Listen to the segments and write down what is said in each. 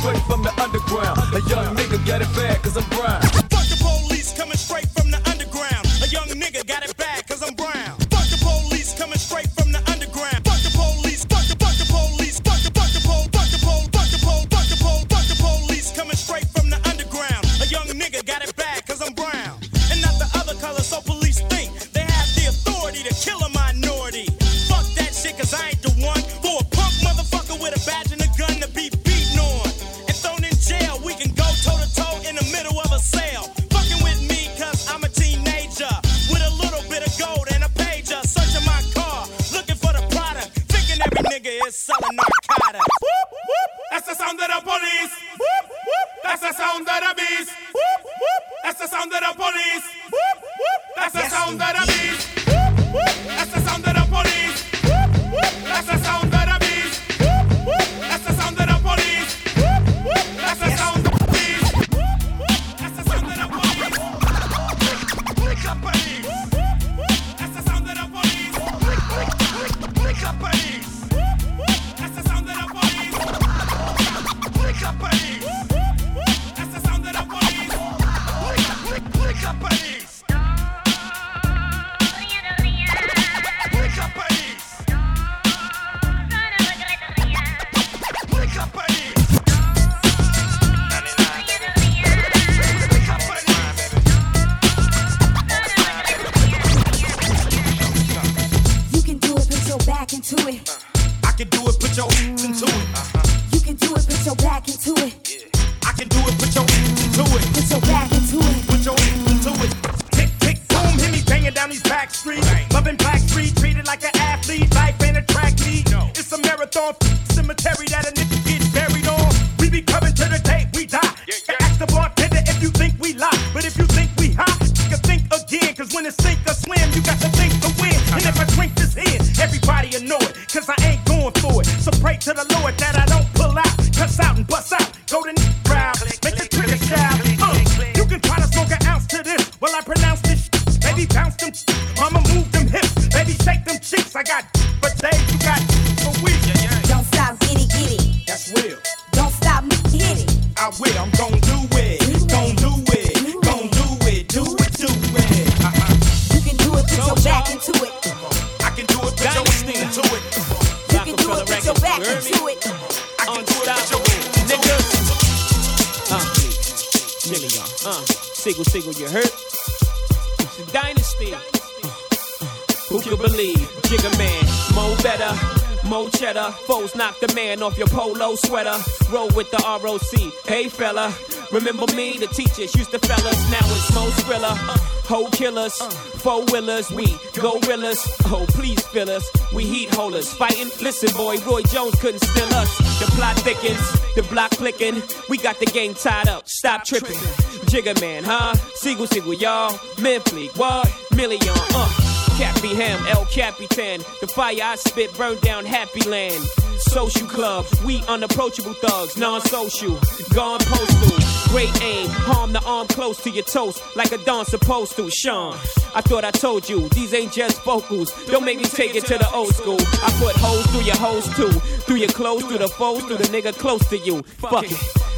straight from the underground. A young nigga got it bad, cause I'm brown. It, put your back into it. I can do it. Put your Niggas. Uh, million. Uh, Sigel, Sigel, you hurt? It's a dynasty. Who could believe? Jigga man, mo better. Mo cheddar, foes knock the man off your polo sweater. Roll with the ROC. Hey fella, remember me? The teachers used to fellas. Now it's Mo Skrilla. Hoe killers, four willers, we gorillas. Oh, please fill us. We heat holders. Fighting? Listen, boy, Roy Jones couldn't still us. The plot thickens, the block clicking. We got the game tied up. Stop tripping. Jigga man, huh? Sigel, Sigel, y'all. Men fleet, what? Million, uh. Cappy Ham, El Capitan. The fire I spit burned down Happy Land. Social club, we unapproachable thugs, non-social, gone postal. Great aim, harm the arm close to your toast, like a don supposed to. Sean, I thought I told you, these ain't just vocals. Don't make me take it to the old school. I put holes through your hoes too, through your clothes, through the foes, through the nigga close to you. Fuck it.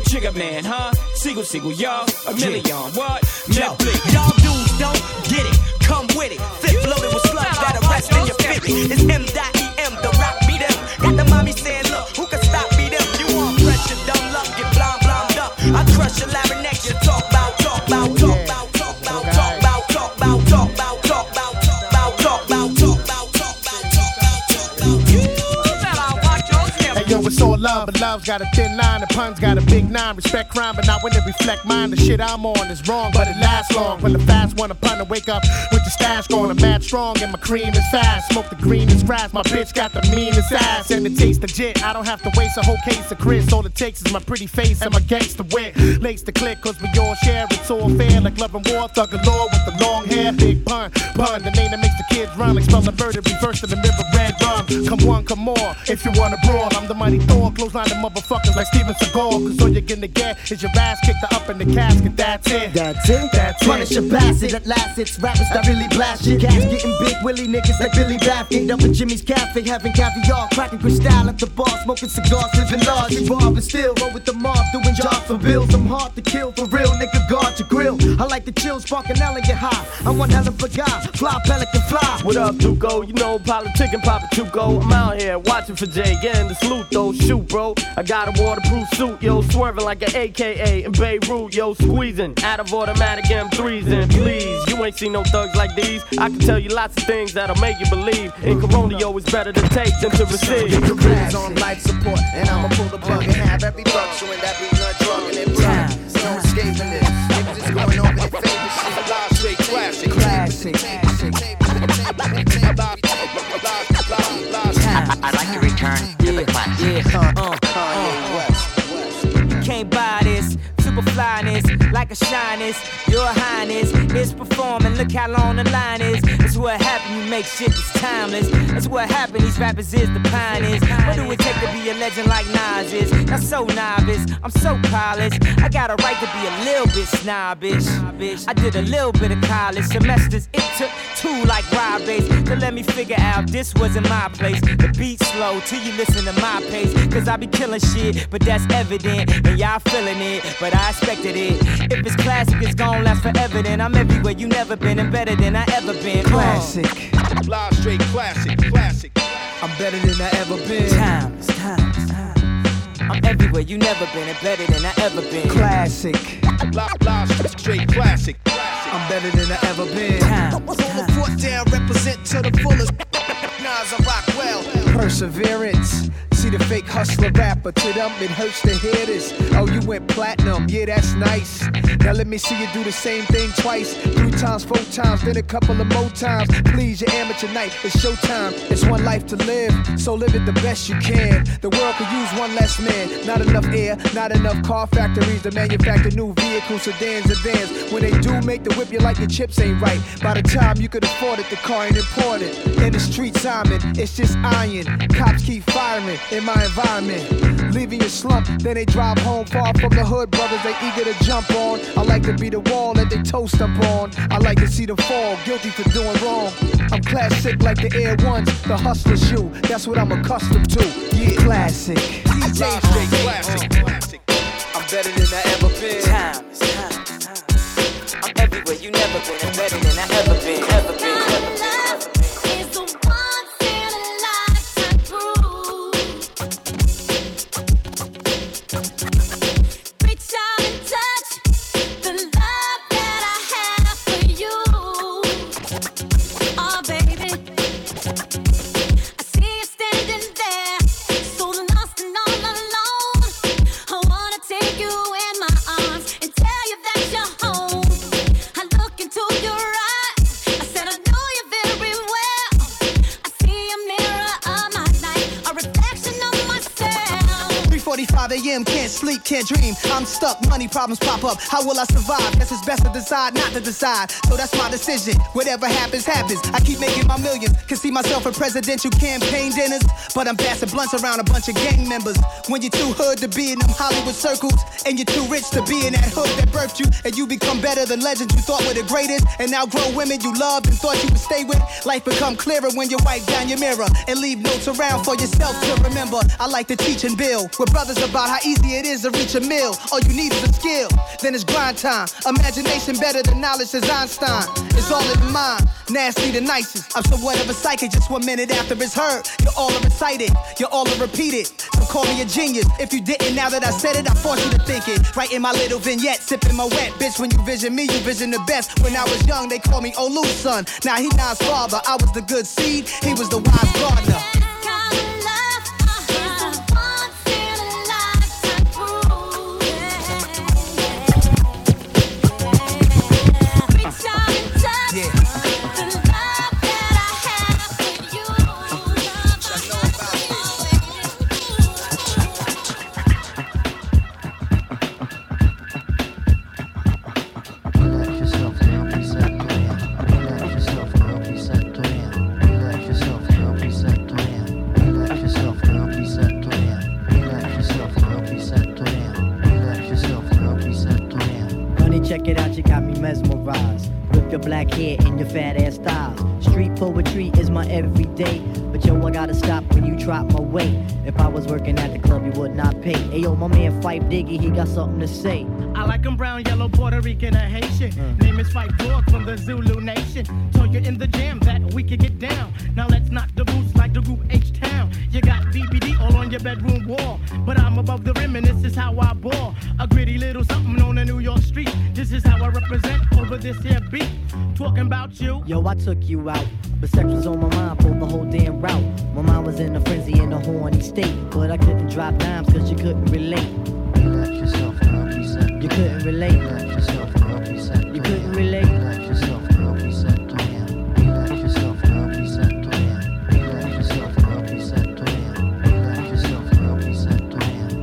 Jigga man, huh? Sigel, Sigel, y'all, a million. What? Yo, y'all dudes don't get it. Come with it. Fifth loaded with slugs that arrest in your 50. It's M.E.M. The rock. Got the mommy saying, look, who can stop me them? You want pressure, dumb luck, get blind, blind up. I crush your larynx, you talk about, talk about, talk about. Hey yo, it's all love, but love's got a thin line, and puns got a big nine. Respect crime, but not when it reflect mine. The shit I'm on is wrong, but it lasts long. When the fast one, a pun to wake up with stash going. Mad strong, and my cream is fast. Smoke the greenest grass, my bitch got the meanest ass, and it tastes legit. I don't have to waste a whole case of Chris. All it takes is my pretty face and my gangster wit. Lace the click, cause we all share. It's all fair, like love and war. Thug galore with the long hair. Big pun, pun, the name that makes the kids run. Like spell the murder, reverse to the mirror, red rum. Come one, come more. If you wanna brawl, I'm the mighty Thor. Clothesline the motherfuckers like Steven Seagal. Cause all you're gonna get is your ass kicked up in the casket. That's it. That's it. That's it. Punish a bastard at last. It's rappers that really Billy blast it. Gas getting big, Willie niggas like Billy Baffin. Up at Jimmy's Cafe, having caviar, cracking crystal at the bar, smoking cigars, living large. Involved and still roll with the mob, doing jobs for bills. I'm hard to kill for real, nigga. Guard your grill. I like the chill, sparking elegant high. I'm one hell of a guy, fly pelican fly. What up, Duco? You know, politic and Papa Chuco. I'm out here watching for Jay, getting the salute though. Shoot, bro. I got a waterproof suit, yo, swerving like an AKA in Beirut, yo, squeezing out of automatic M3s. And please, you ain't seen no thugs like these. I can tell you lots of things that'll make you believe. In Corona, yo, it's better to take than to receive. Your career's on life support, and I'ma pull the plug and have every buck showing that we not drunk and it blood. No escaping this. Niggas just going over their favorite shit. Live straight classic. Classic. I'd like to return to the classics. Yeah, uh, uh, You can't buy this. Super flyness, like a shyness. Your highness is performing. Look how long the line is. It's what happened. You make shit that's timeless. That's what happened. These rappers is the pioneers. What do it take to be a legend like Nas is? Not so novice. I'm so polished. I got a right to be a little bit snobbish. I did a little bit of college semesters. It took two like ride to let me figure out this wasn't my place. The beat slow till you listen to my pace. Cause I be killing shit, but that's evident. And y'all feeling it, but I expected it. If it's classic, it's gon' last forever. Then I'm everywhere you never been and better than I ever been. Classic. Live straight classic. Classic. I'm better than I ever been. Time, it's time, it's time. I'm everywhere you never been and better than I ever been. Classic. Live, live straight classic. I'm better than I ever been. Time, Hold the fort down, represent to the fullest. Nas, I rock well. Perseverance. See the fake hustler rapper, to them it hurts to hear this. Oh, you went platinum, yeah, that's nice. Now let me see you do the same thing twice, three times, four times, then a couple of more times. Please, your amateur night, it's showtime. It's one life to live, so live it the best you can. The world could use one less man. Not enough air, not enough car factories to manufacture new vehicles, sedans, and vans. When they do make the whip, you like your chips ain't right. By the time you could afford it, the car ain't imported. In the street, Simon, it's just iron. Cops keep firing in my environment. Leaving your slump, then they drive home far from the hood. Brothers, they eager to jump on. I like to be the wall that they toast up on. I like to see them fall, guilty for doing wrong. I'm classic like the Air Ones, the hustler shoe. That's what I'm accustomed to. Yeah, classic. Live straight classic. Classic. I'm better than I ever been. time, it's time, it's time. I'm everywhere you never been and better than I ever been, ever been. Can't dream. I'm stuck. Money problems pop up. How will I survive? Guess it's best to decide not to decide. So that's my decision. Whatever happens, happens. I keep making my millions. Can see myself in presidential campaign dinners, but I'm passing blunts around a bunch of gang members. When you're too hood to be in them Hollywood circles, and you're too rich to be in that hood that birthed you, and you become better than legends you thought were the greatest, and now grow women you loved and thought you would stay with. Life become clearer when you wipe down your mirror and leave notes around for yourself to remember. I like to teach and build with brothers about how easy it is to reach a mill. All you need is a skill, then it's grind time. Imagination better than knowledge says Einstein. It's all in the mind, nasty the nicest. I'm somewhat of a psychic just one minute after it's heard. You're all recited, you're all repeated. So call me a genius. If you didn't, now that I said it, I force you to think it. Right in my little vignette, sipping my wet. Bitch, when you vision me, you vision the best. When I was young, they called me Olu's son. Now he Nas father. I was the good seed, he was the wise gardener. Styles. Street poetry is my everyday. But yo, I gotta stop when you drop my weight. If I was working at the club, you would not pay. Hey yo, my man Phife Diggy, he got something to say. I like 'em brown, yellow, Puerto Rican, or Haitian. Mm. Name is Phife Dawg from the Zulu Nation. Told you in the jam that we could get down. Now let's knock the boots like the group H Town. You got BBD all on your bedroom wall. But I'm above the rim and this is how I ball. A gritty little something on a New York street. This is how I represent over this here beat. Talking about you. Yo, I took you out. But sex was on my mind for the whole damn route. My mind was in a frenzy in a horny state. But I couldn't drop dimes cause you couldn't relate. You couldn't relate. Relax yourself, girl, reset. You couldn't relate. Relax yourself, girl, reset.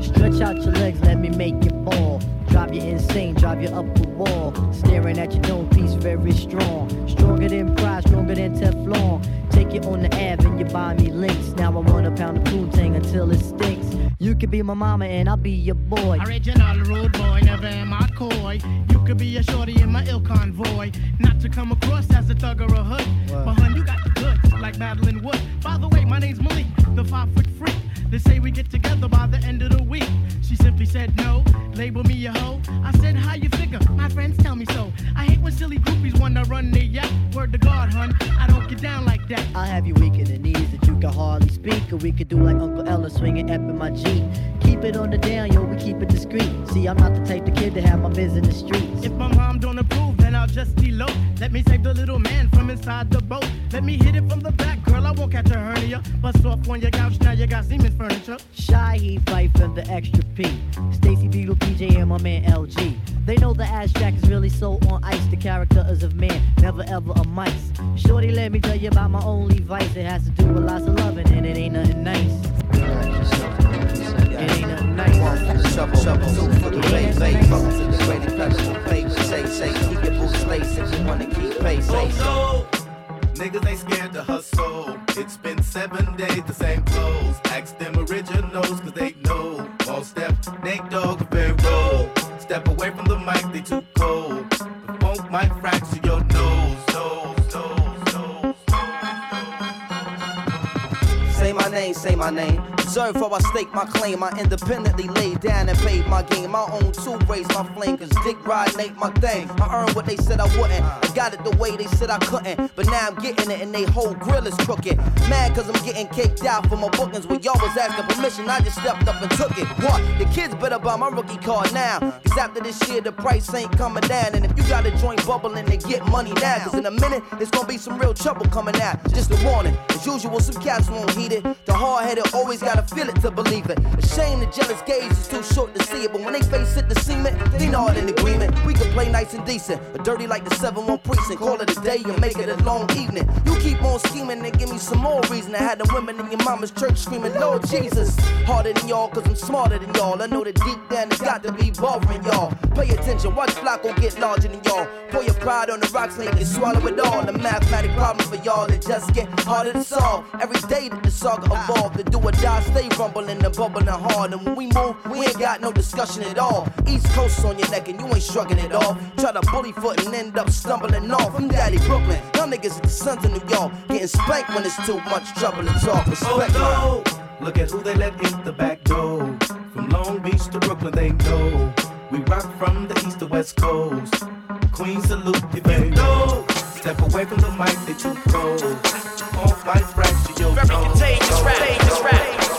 Stretch out your legs, let me make you fall. Drive you insane, drive you up the wall. Staring at your dome piece, very strong. Stronger than pride, stronger than Teflon. Take you on the Ave and you buy me links. Now I want a pound of Poontang until it stinks. You could be my mama and I'll be your boy. Original rude boy, never am I coy. You could be a shorty in my ill convoy. Not to come across as a thug or a hood. But hun, you got the goods, like Madeline Wood. By the way, my name's Malik, the five foot freak. They say we get together by the end of the week. She simply said no, label me a hoe. I said, how you figure? My friends tell me so. I hate when silly groupies wanna run their yacht. Word to God, hun, I don't get down like that. I'll have you weak we could do like Uncle Ella swinging up in my Jeep. Keep it on the down, yo, we keep it discreet. See, I'm not the type of kid to have my biz in the streets. If my mom don't approve, then I'll just elope. Let me save the little man from inside the boat. Let me hit it from the back, girl. I won't catch a hernia. Bust off on your couch, now you got Seaman's furniture. Shy he fight from the extra P. Stacy Beetle, PJ, and my man LG. They know the ass jack is really so on ice. The character is of man, never ever a mice. Shorty, let me tell you about my only vice. It has to do with lots of loving, and it ain't nothing nice. It ain't nothing nice. Shovel, shovel, so for the bay, bay, bubbles in the great incredible paper. Say, say, keep your boots laced if you wanna keep pace. Say, so. Niggas ain't scared to hustle. It's been seven days, the same clothes. Ask them The funk to your nose, nose, nose, nose. Say my name, say my name. Observe how I stake my claim. I independently laid down and paid my game. My own two raise my flame, cause dick ride ain't my thing. I earned what they said I wouldn't. I got it the way they said I couldn't. But now I'm getting it and they whole grill is crooked. Mad cause I'm getting caked out for my bookings. When y'all was asking permission, I just stepped up and took it. What? The kids better buy my rookie card now. Cause after this year, the price ain't coming down. And if you got a joint bubbling, then get money now. Cause in a minute, it's gonna be some real trouble coming out. Just a warning. As usual, some cats won't heed it. The hard headed always gotta feel it to believe it. A shame the jealous gaze is too short to see it. But when they face it, the cement, they not in agreement. We can play nice and decent. Or dirty like the 7 1 precinct. Call it a day and make it a long evening. You keep on scheming and give me some more reason. I had the women in your mama's church screaming, Lord Jesus. Harder than y'all, cause I'm smarter than y'all. I know that deep down it's got to be bothering y'all. Pay attention, watch Flacco get larger than y'all. Pour your pride on the rocks and you can swallow it all. The mathematic problem for y'all that just get harder to solve. Every day that the saga evolve, the do or die stay rumbling and bubbling hard. And when we move, we ain't got no discussion at all. East Coast on your neck and you ain't shrugging at all. Try to bully foot and end up stumbling off. I'm Daddy Brooklyn, y'all niggas are the sons of New York. Getting spanked when it's too much trouble to talk. Respect Oh no! Look at who they let in the back door. From Long Beach to Brooklyn, they know. We rock from the east to west coast. Queen salute if you know. Step away from the mic, they too cold. On fight fracture your Very contagious rap, contagious rap.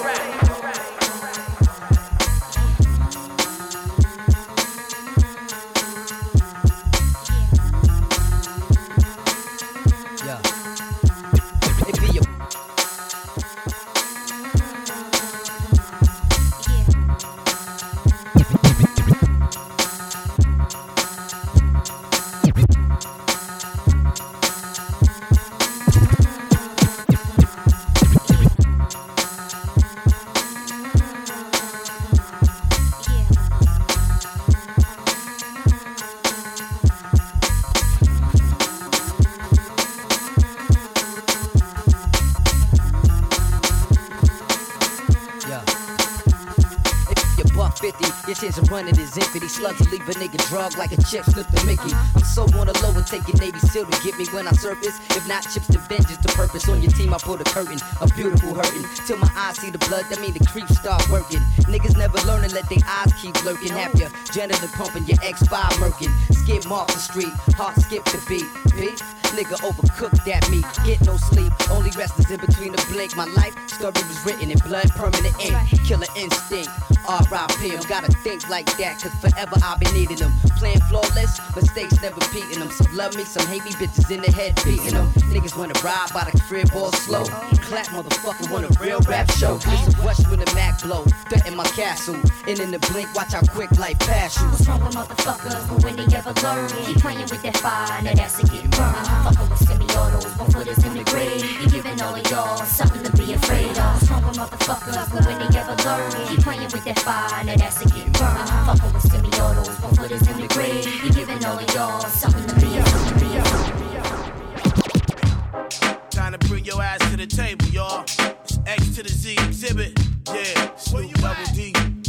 Leave a nigga drug like a chip slip the Mickey. I'm so on the low and taking Navy SEAL to get me when I surface. If not chips to vengeance, the purpose on your team, I pull the curtain, a beautiful hurting. Till my eyes see the blood, that mean the creeps start working. Niggas never learn to let their eyes keep lurking. Have your janitor pumping, your X5 murking. Skip off the street, heart skip the beat. Beef, nigga overcooked that meat. Get no sleep, only rest is in between the blink. My life story was written in blood, permanent ink. Killer instinct, R.I.P. I'm gotta think like that, cause forever I've been needing them. Playing flawless, mistakes never beating them. Some love me, some hate me, bitches in the head beating them. Niggas wanna ride by the crib all slow. Clap, motherfucker, want a real rap show. Listen, rush when the Mac blow. Threaten my castle, and in the blink, watch how quick life pass you. What's wrong with motherfuckers? But when they ever learn, keep playing with that fire, now that's a getting burned. Fucking with semi-autos, one foot is in the grave. You giving all of y'all with that fire, now that's a getting burned. Fucking with semi-autos, one foot is in the grave. You giving all of y'all something to be. Time to bring your ass to the table, y'all. It's X to the Z Xzibit. Yeah, Snoop Double D.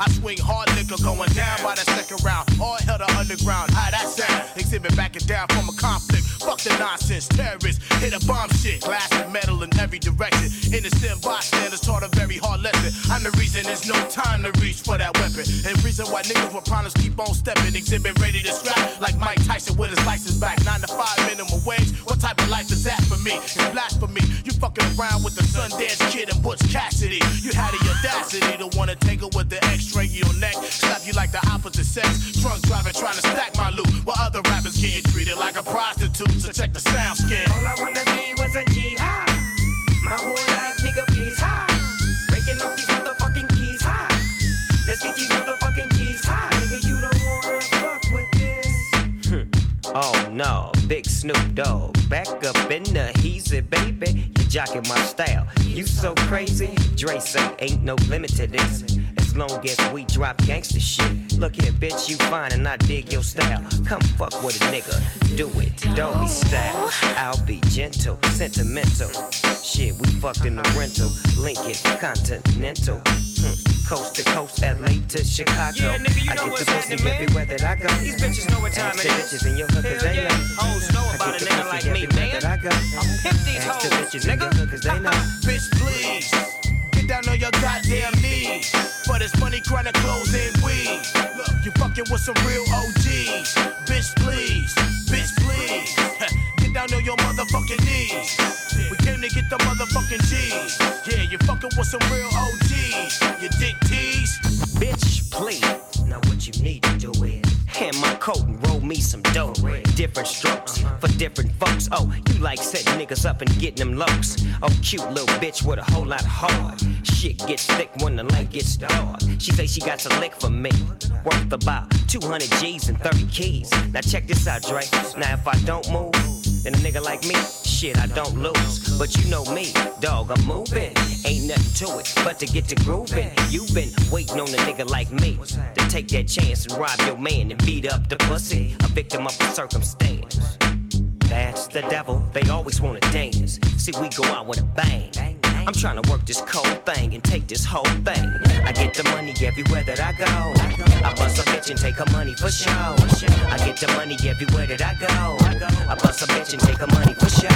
I swing hard liquor going down by the second round. All hell to underground. How that sound? Xzibit backing down from a conflict. Fuck the nonsense. Terrorists hit a bomb shit. Glass and metal in every direction. Innocent bystanders taught a very hard lesson. I'm the reason there's no time to reach for that weapon. And reason why niggas with problems keep on stepping. Xzibit ready to scrap like Mike Tyson with his license back. Nine to five minimum wage. What type of life is that for me? It's blasphemy. You fucking around with the Sundance Kid and Butch Cassidy. You had the audacity to wanna take her with the your neck. Slap you like the opposite sex. Drunk driving trying to stack my loot. While other rappers getting treated like a prostitute. So check the sound scan. All I wanna be was a jihad. My whole life, nigga, please high. Breaking off these motherfucking keys high. Let's get these motherfucking keys high. Nigga, you don't wanna fuck with this. Oh no, big Snoop Dogg. Back up in the heezy, baby. You jocking my style. You so crazy. Dre say ain't no limit to this. Long as we drop gangster shit. Look here, bitch, you fine and I dig your style. Come fuck with a nigga. Do it, doggy style. I'll be gentle, sentimental. Shit, we fucked in the rental. Lincoln, Continental. Hmm. Coast to coast, LA to Chicago. Yeah, nigga, you I know get what's the pussy man. everywhere that I go. These bitches know what time Ask it the bitches in your 'cause Hell they yeah. know. Hoes know about a the nigga like me, man. that I go. I'll pimp these Ask the hoes, bitches in your nigga. 'cause they know. Bitch, please. Down on your goddamn knees. For this money, chronic clothes and weed. Look, you fucking with some real OGs. Bitch, please. Bitch, please. Get down on your motherfucking knees. We came to get the motherfucking G's. Yeah, you fucking with some real OGs. You dick tease. Bitch, please. Now what you need to do is hand my coat and roll me some dough. Different strokes for different folks. Oh, you like setting niggas up and getting them lows. Oh, cute little bitch with a whole lot of heart. Shit gets thick when the light gets dark. She say she got a lick for me, worth about 200 G's and 30 keys. Now check this out, Dre. Now if I don't move, then a nigga like me, shit, I don't lose. But you know me, dog, I'm moving. Ain't nothing to it but to get to grooving. You've been waiting on a nigga like me to take that chance and rob your man and beat up the pussy, a victim of a circumstance. That's the devil, they always wanna dance. See, we go out with a bang. I'm trying to work this cold thing and take this whole thing. I get the money everywhere that I go. I bust a bitch and take her money for show. I get the money everywhere that I go. I bust a bitch and take her money for show.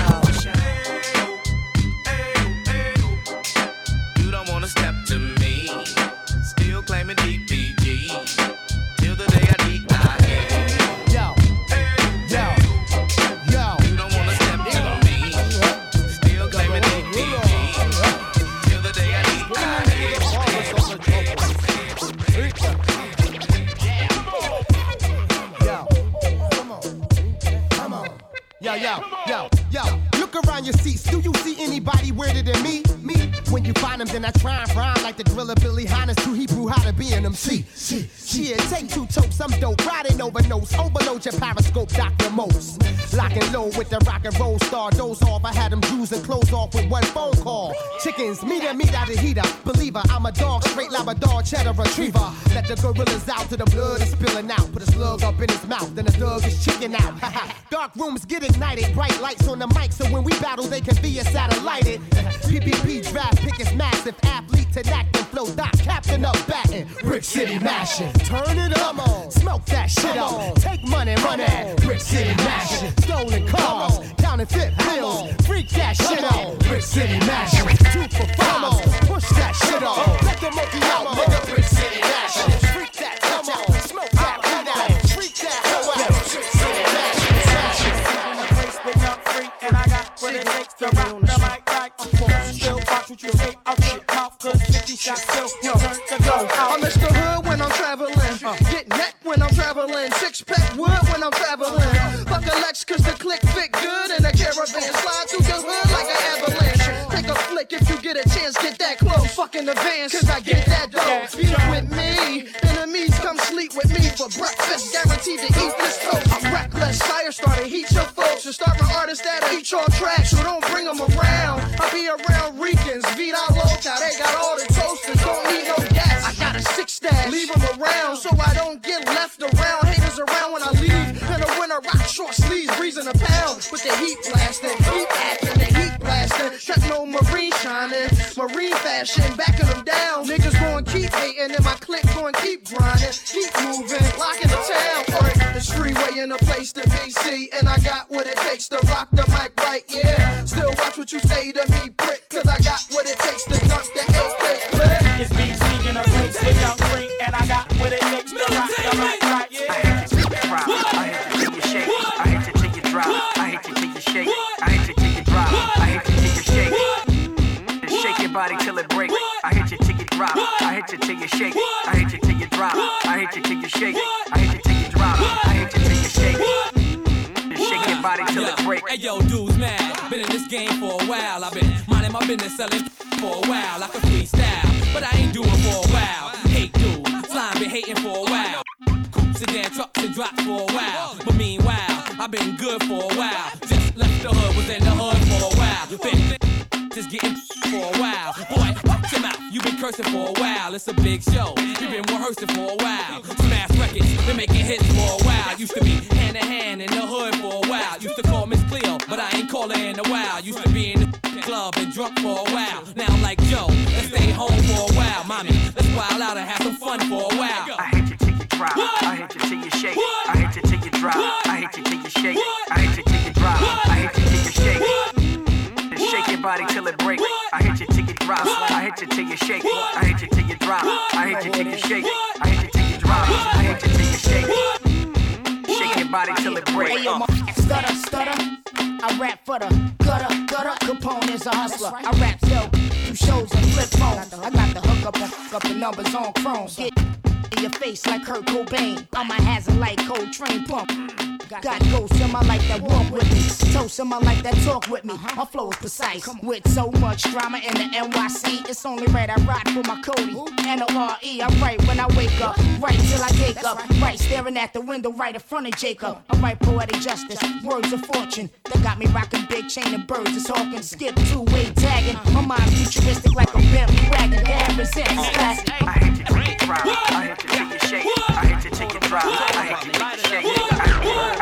Your seats. Do you see anybody weirder than me? When you find them, then I try and rhyme like the driller Billy Hines to Hebrew how to be an MC. See, shit, take two totes, I'm dope, riding over nose, overload your periscope, Dr. Most. Locking low with the rock and roll star, doze off. I had them Jews and close off with one phone call. Chickens, meet and meet out the heater. Believer, I'm a dog, straight Labrador, cheddar retriever. Let the gorillas out to the blood is spilling out. Put a slug up in his mouth, then the thug is chicken out. Dark rooms get ignited, bright lights on the mic, so when we battle, they can be a satellited. PPP draft pick is massive, athlete to act and flow, dot captain up batting. Brick City mashing, turn it up, smoke that shit up. Take money, run money, Brick City mashing. Stolen cars, counterfeit bills, freak that shit out. Brick City mashing, two for five, push that shit up. Let the monkey out, nigga. Brick City mashing, cause 50 shots still turn to go I miss the hood when I'm traveling. Uh. Get neck when I'm traveling. Six pack wood when I'm traveling. Fuck a Lex cause the click fit good in a caravan. Slide through the hood like an avalanche. Take a flick if you get a chance. Get that close. Fuck in advance cause I get that dough. Eat with me. Enemies come sleep with me for breakfast. Guaranteed to eat this toast. I'm reckless. Fire starter. Heat your folks. And start my artists that'll eat your trash. So don't bring them around. I'll be around Ricans. Vida Loca. They got all the stash. Leave them around so I don't get left around. Haters around when I leave. In the winter, rock short sleeves, breezing a pound. With the heat blasting, heat acting, the heat blasting. Techno marine shining, marine fashion, backing them down. Niggas going keep hating, and my clique going keep grinding. Keep moving, locking the town. Alright, it's freeway in a place to be see. And I got what it takes to rock the mic right, yeah. Still watch what you say to me, prick. Cause I got what it takes to you shake. I hate to till you drop. I hate to till you shake. I hate to till you drop. I hate to till you shake. Just shake your body till it break. Hey yo, dude's mad. Been in this game for a while. I've been minding my business, selling for a while. I can freestyle, but I ain't doing for a while. Hate dude, slime been hating for a while. Coops and sedan, trucks and drops for a while. Cursing for a while. It's a big show. You been rehearsing for a while. Smash records, been making hits for a while. Used to be hand in hand in the hood for a while. Used to call Miss Cleo, but I ain't call her in a while. Used to be in the club and drunk for a while. Now I'm like Joe, let's stay home for a while, mommy. Let's wild out and have some fun for a while. I hate you till you drop. I hate you till you shake. What? I hate you till you drop. I hate you till you shake. I hate you till you drop. I hate you till you shake. Just shake your body till it break. I hate you till you drop. I hate you till you shake. I hate you till you drop. I hate you till you shake. I hate you till you drop. I hate you till you shake. Shake your body till it breaks. Hey, yo, uh. mo- stutter, stutter. I rap for the gutter, gutter. Capone is a hustler. I rap sell two shows and flip phones. I got the hook up fuck up the numbers on chrome. Get in your face like Kurt Cobain. I'm a hazard like Coltrane pump. Got ghosts in my life that walk with me. Toast in my life that talk with me. My flow is precise. With so much drama in the NYC, it's only right I ride for my Cody. N-O-R-E, I write when I wake up. Right till I wake up. Right staring at the window right in front of Jacob. I write poetic justice, words of fortune. That got me rocking big chain of birds. It's hawking, skip two-way tagging. My mind futuristic like a. Damn, resent classic. I hate you till you. I hate till you shake. I hate till you drop. I hate till you shake.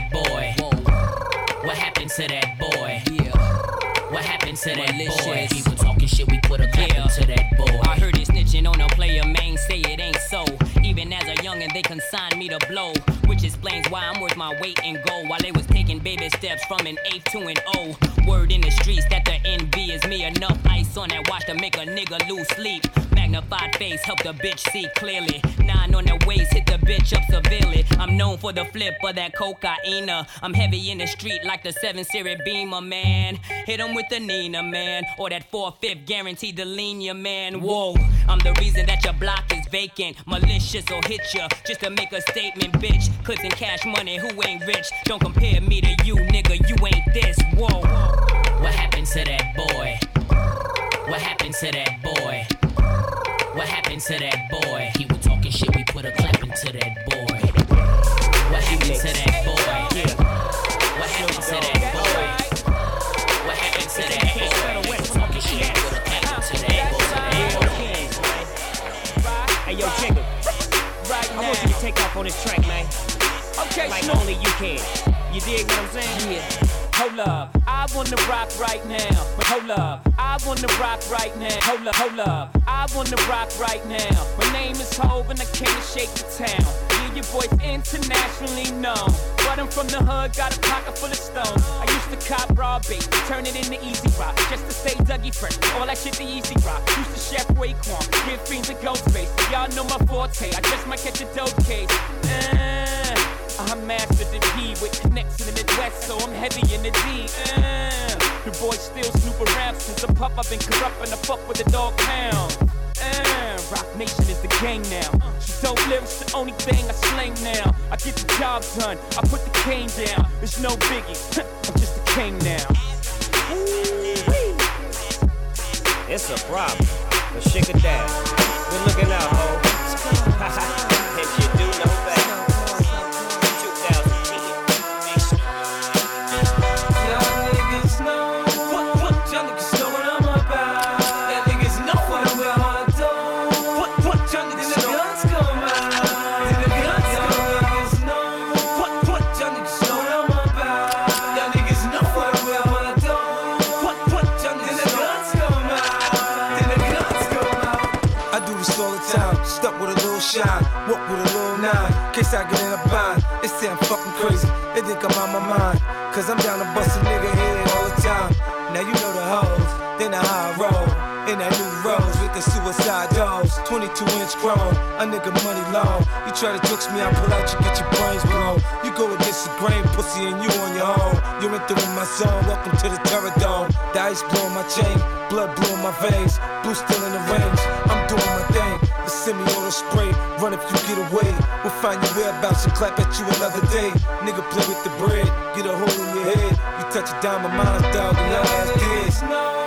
my weight in gold. While they was taking baby steps from an eighth to an O. Word in the streets that the NB is me enough ice on that watch to make a nigga lose sleep. Magnified face help the bitch see clearly. Nine on the waist, hit the bitch up severely. I'm known for the flip of that cocaine. I'm heavy in the street like the 7 Series Beamer, man. Hit him with the Nina, man. Or that 4 5 guaranteed to lean ya, man. Whoa, I'm the reason that your block is vacant. Malicious or hit ya just to make a statement, bitch. Clips and cash money, who ain't rich? Don't compare me to you, nigga. You ain't this. Whoa. What happened to that boy? What happened to that boy? What happened to that boy? He was talking shit, we put a clap into that boy. What happened to that boy? What happened to that boy? What happened to that boy? He was talking shit, we put a clap into that boy. Hey, yo, Jigga. Right now. I want you to take off on this track, man. Okay, Like only you can. You dig what I'm saying? Yeah. Hold up, I wanna rock right now. Hold up, I wanna rock right now. Hold up, hold up, I wanna rock right now. My name is Hove and I came to shake the town. Yeah, your boy's internationally known. But I'm from the hood, got a pocket full of stones. I used to cop raw bait, turn it into easy rock. Just to stay Dougie fresh, all that shit the easy rock. Used to chef Raekwon, give fiends a ghost face. Y'all know my forte, I just might catch a dope case. Uh, I mastered the P with connects in the West, so I'm heavy in the D. Uh, the boy still snoop around since a pup. I've been corrupt and I fuck with the dog pound. Uh, Roc Nation is the gang now. So dope lyrics, the only thing I slang now. I get the job done, I put the cane down. It's no biggie, I'm just a king now. It's a problem, but shake it down. Good looking out, ho. Cause I'm down to bust a nigga head all the time. Now you know the hoes, then know high roll. In that new rose with the suicide dogs. 22 inch chrome, a nigga money long. You try to jokes me, I pull out, you get your brains blown. You go against the grain, pussy, and you on your own. You're entering my zone, welcome to the terror dome. The ice blowing my chain, blood blowing my veins. Blue still in the range, clap at you another day. Nigga play with the bread, get a hole in your head. You touch a dime of mine, dog, and.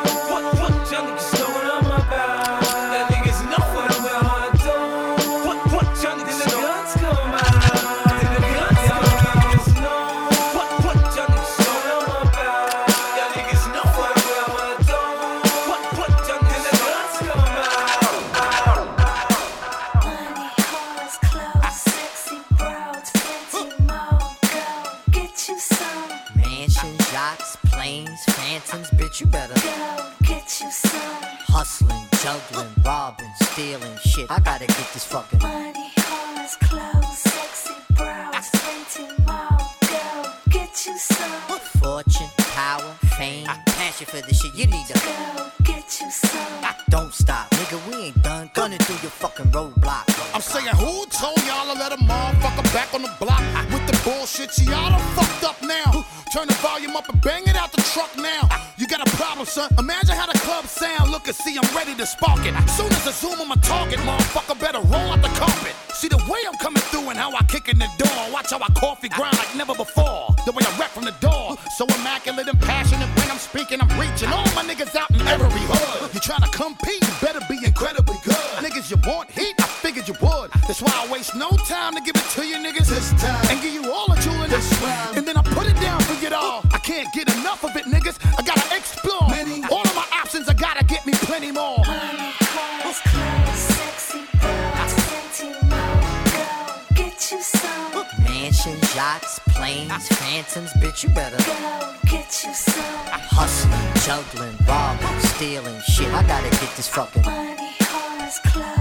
That's why I waste no time to give it to you niggas this time and give you all a jewel in this round. And then I put it down for you all. I can't get enough of it, niggas. I gotta explore all of my options. I gotta get me plenty more. Cars, clothes, sexy bras, plenty more. Get you some. mansions, yachts, planes, phantoms, bitch. You better Go get you some. hustling, juggling, robbing, stealing shit. I gotta get this fucking Money, cars, clothes,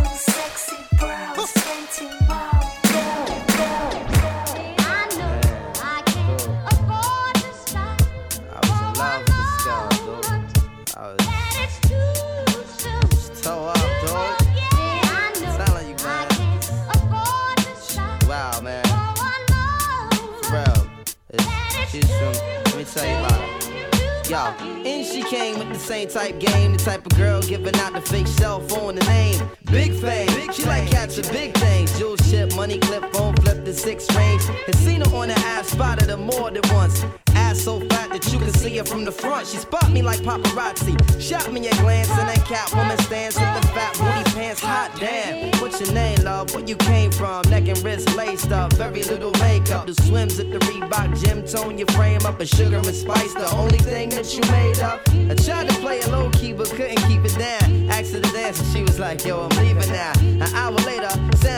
Yo, and she came with the same type game, the type of girl giving out the fake cell phone, the name Big Fame. She like cats catching big things, jewel ship, money clip, phone flip the six range. And seen her on the ass, spotted her more than once. Ass so fat that you can see her from the front. She spot me like paparazzi, shot me a glance, and that cat woman stands with the fat booty pants. Hot damn, what's your name, love? Where you came from? Neck and wrist laced up, very little makeup. The swims at the Reebok gym tone your frame up, and sugar and spice. The only thing that you made up. I tried to play it low key, but couldn't keep it down. Asked her to dance, and she was like, Yo, I'm leaving now. An hour later,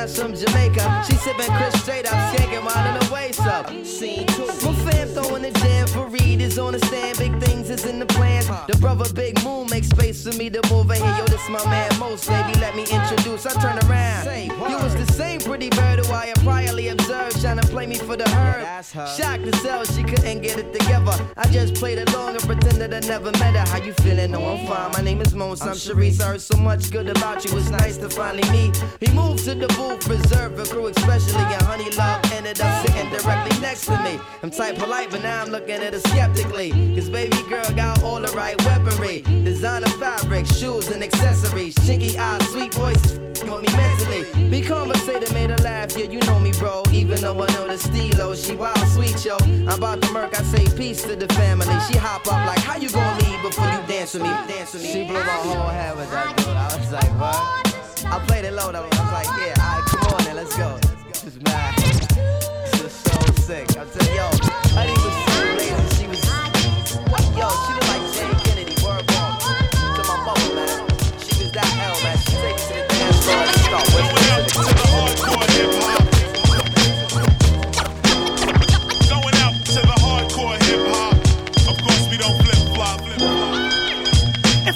From Jamaica. She sipping Chris straight up, skanking while in the waist up. Scene two. My fam throwing the jam for Reed is on the stand. Big things is in the plans. The brother Big Moon makes space for me to move in here. Yo, this my man Mos, baby. Let me introduce. I turn around. You was the same pretty bird who I had priorly observed, trying to play me for the herd. Shocked to sell, she couldn't get it together. I just played along and pretended I never met her. How you feeling? No, I'm fine. My name is Mons. I'm Sharice. I heard so much good about you. It's nice to finally meet. He moved to the booth, reserved for crew, especially. And Honey Love ended up sitting directly next to me. I'm tight polite, but now I'm looking at her skeptically. Cause baby girl got all the right weaponry. Designer fabric, shoes and accessories. Chinky eyes, sweet voice, want me mentally. Be conversated, made her laugh. Yeah, you know me, bro. Even though I know the stilo, she wild sweet, yo. I'm about to murk, I say peace to the family. She hop up like, how you gonna leave before you dance with me? Dance with me. She blew my whole head with that dude. I was like, what? I played it low though. I was like, yeah, alright, come on then, let's go. This is mad. This is so sick. I'm telling yo,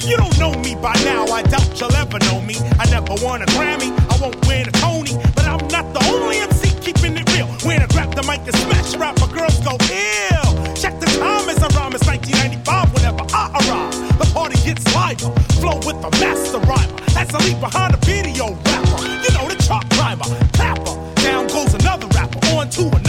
you don't know me by now, I doubt you'll ever know me. I never won a Grammy, I won't win a Tony, but I'm not the only MC keeping it real. When I grab the mic and smash rap, my girls go ill. Check the time as I rhyme, it's 1995 whenever I arrive. The party gets liver, flow with the master rhymer. As I leave behind a video rapper, you know the chart climber, tapper. Down goes another rapper, on to another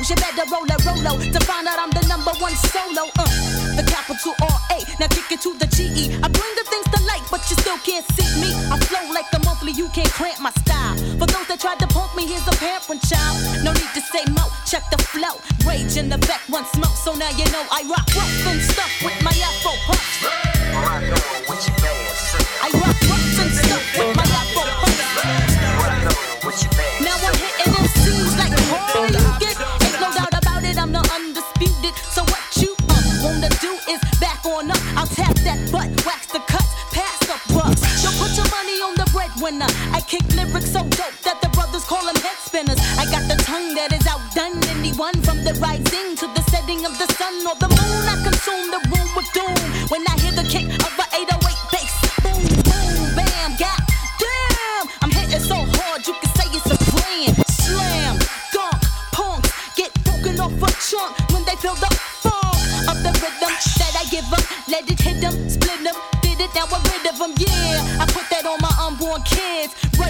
bolos. You better roll a rolo to find out I'm the number one solo. Uh, the capital R A. Now kick it to the G E. I bring the things to light, but you still can't see me. I flow like the monthly. You can't cramp my style. For those that tried to punk me, here's a parent child. No need to say mo. Check the flow. Rage in the back, one smoke. So now you know I rock rough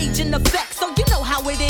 Rage in effect, so you know how it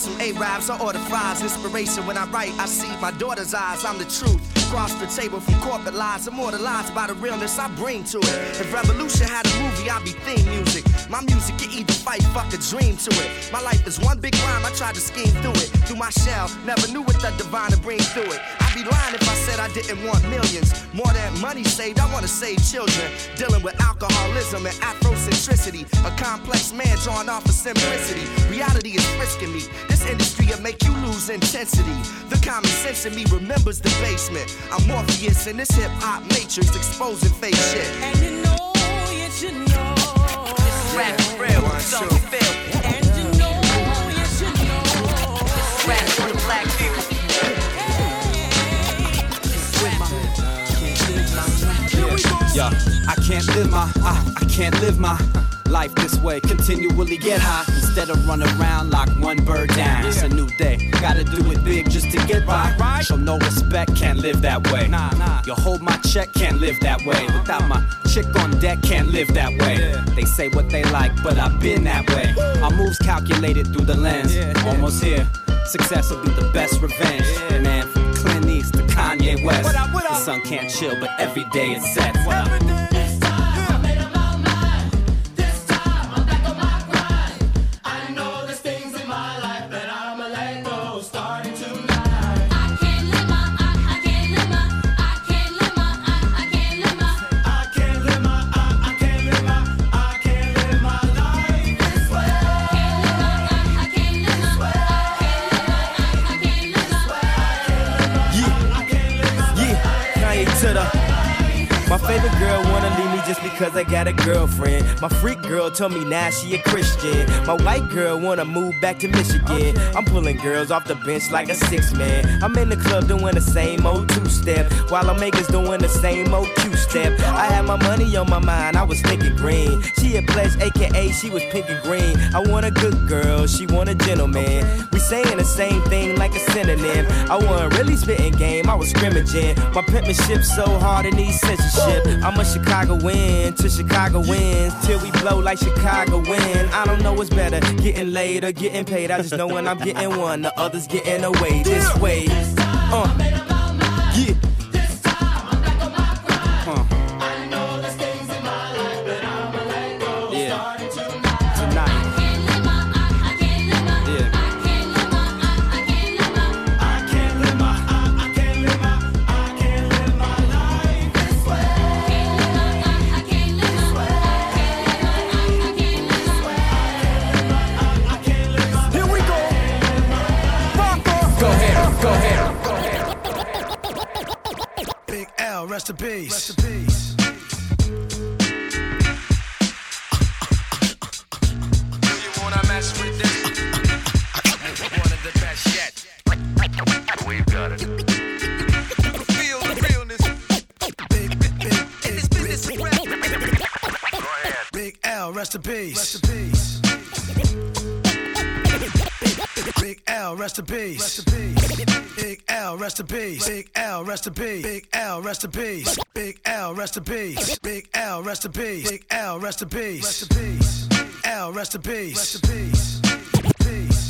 some Arabs, I order fries. Inspiration when I write, I see my daughter's eyes. I'm the truth. Across the table from corporate lies, immortalized by the realness I bring to it. If Revolution had a movie, I'd be theme music. My music can either fight, fuck a dream to it. My life is one big rhyme, I tried to scheme through it. Through my shell, never knew what the divine to bring through it. I'd be lying if I said I didn't want millions. More than money saved, I wanna save children. Dealing with alcoholism and Afrocentricity. A complex man drawn off of simplicity. Reality is frisking me. This industry will make you lose intensity. The common sense in me remembers the basement. I'm Morpheus in this hip hop matrix, exposing fake shit. And you know, you know. This is rap real, you feel. Yeah, I can't live my, I, I can't live my life this way. Continually get high instead of run around like one bird down. It's a new day, gotta do it big just to get by. Show no respect, can't live that way. Nah, nah. You hold my check, can't live that way. Without my chick on deck, can't live that way. They say what they like, but I've been that way. Our moves calculated through the lens, almost here. Success will be the best revenge. Sun can't chill, but every day it sets. My favorite girl wanna leave me just because I got a girlfriend. My freak girl told me now she a Christian. My white girl wanna move back to Michigan. I'm pulling girls off the bench like a six man. I'm in the club doing the same old two step, while I'm makers doing the same old step. I had my money on my mind, I was thinking green. She a pledge, aka she was pink and green. I want a good girl, she want a gentleman. We saying the same thing like a synonym. I wasn't really spitting game, I was scrimmaging. My penmanship so hard it needs censorship. I'm a Chicago win to Chicago wins till we blow like Chicago win. I don't know what's better, getting laid or getting paid. I just know when I'm getting one, the others getting away. This way, uh, rest in peace. Big L, rest in peace. Big L, rest in peace. Big L, rest in peace. Big L, rest in peace. Rest in peace. L, rest in peace. Rest in peace.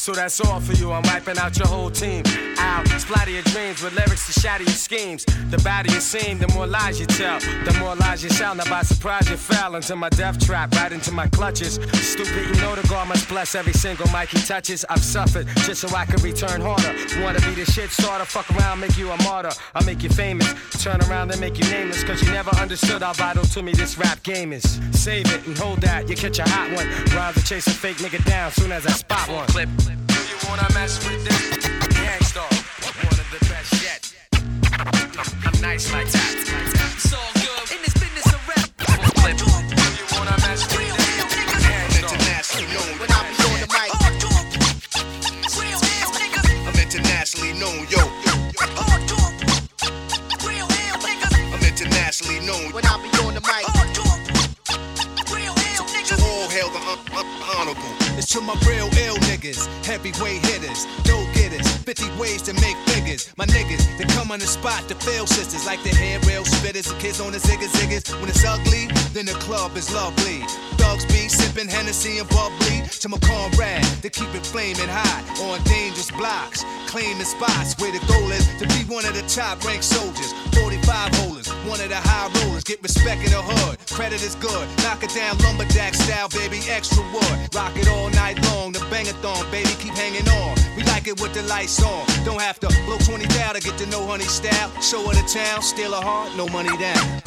So that's all for you. I'm wiping out your whole team. Out, splatter your dreams with lyrics to shatter your schemes. The badder you seem, the more lies you tell. The more lies you sound. Now by surprise you fell into my death trap, right into my clutches. Stupid, you know the God must bless every single mic he touches. I've suffered just so I can return harder. Wanna be the shit starter? Fuck around, make you a martyr. I'll make you famous. Turn around and make you nameless. Cause you never understood how vital to me this rap game is. Save it and hold that, you catch a hot one. To chase a fake nigga down soon as I spot one. Clip. You wanna mess with this? Gang Starr. One of the best yet. I'm nice like that. It's to my real ill niggas, heavyweight hitters, dope getters, 50 ways to make figures. My niggas, they come on the spot to fail sisters, like the hair rail spitters, the kids on the ziggas ziggas. When it's ugly, then the club is lovely. Thugs be sipping Hennessy and bubbly. To my comrade, they keep it flaming hot on dangerous blocks, claiming spots where the goal is to be one of the top ranked soldiers. 45 holders, one of the high rollers, get respect in the hood. Credit is good, knock it down lumberjack style, baby, extra wood. Rock it all night long, the bangathon, baby, keep hanging on. We like it with the lights on. Don't have to blow 20 down to get to know honey style. Show her the town, steal her heart, no money down.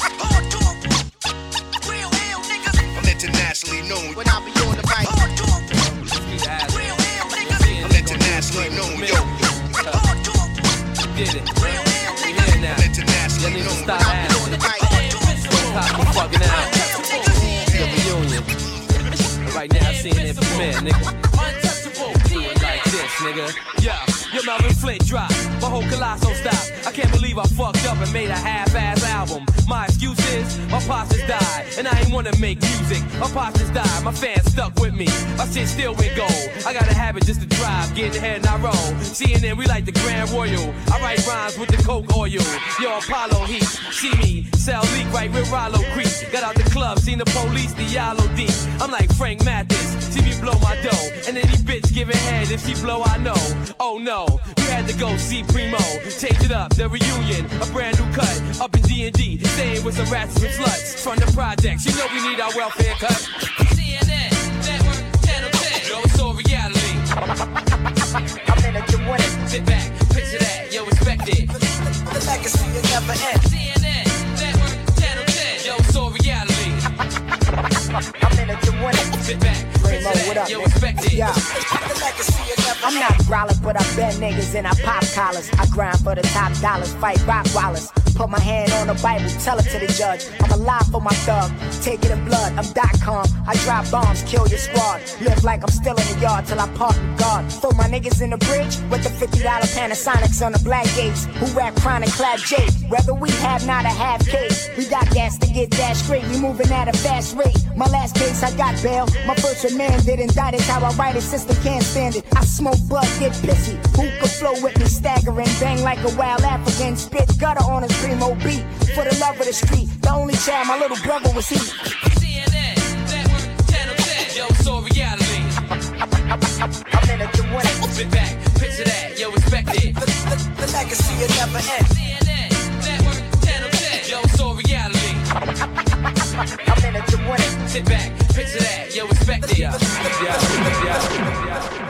I'm internationally known. When I be on the mic. I'm internationally known, yo. Did it. We here now. Y'all need to stop asking. Fucking out. Reunion. Right now, seeing it premiere, nigga. Do it like this, nigga. Yeah. Your Melvin Flynt drop, my whole colossal stop. I can't believe I fucked up and made a half-ass album. My excuse is, my pops just died, and I ain't wanna make music. My pops just died, my fans stuck with me. My shit still went gold. I got a habit just to drive, get in ahead and I roll. CNN, we like the Grand Royal. I write rhymes with the Coke oil. Yo, Apollo Heat, see me, sell leak right with Rollo Creek. Got out the club, seen the police, the yellow deep. I'm like Frank Matthews, see me blow my dough. And any bitch giving head if she blow, I know. Oh no, you had to go see Primo. Change it up, the reunion, a brand new cut. Up in D&D, staying with some rats and sluts. From the projects, you know we need our welfare cut. CNN, Network, Channel 10. Yo, it's all reality. I'm in a Sit back, picture that, yo, respect it. The legacy will never end. I'm to win it. Sit back, picture what up, nigga? Yeah. The legacy will never I'm not growling, but I bet niggas and I pop collars. I grind for the top dollars, fight rock wallers. Put my hand on the Bible, tell it to the judge. I'm alive for my thug, take it in blood. I'm dot com. I drop bombs, kill your squad. Live like I'm still in the yard till I park the guard. Throw my niggas in the bridge with the $50 Panasonics on the black gates. Who rap chronic clap J. Whether we have not a half case, we got gas to get that straight. We moving at a fast rate. My last case, I got bail. My first remanded, indicted. How I write it, system can't stand it. I smoke bud, get pissy. Who could flow with me, staggering, bang like a wild African, spit gutter on his primo beat. For the love of the street, the only child my little brother was he. CNN, Network, Channel 10, yo, all reality. I'm in it to win it. Sit back, picture that, yo, respect it. The, the, the legacy will never end. CNN, Network, Channel 10, yo, all reality. I'm in it to win it. Sit back, picture that, yo, respect it. Yeah, yeah, yeah.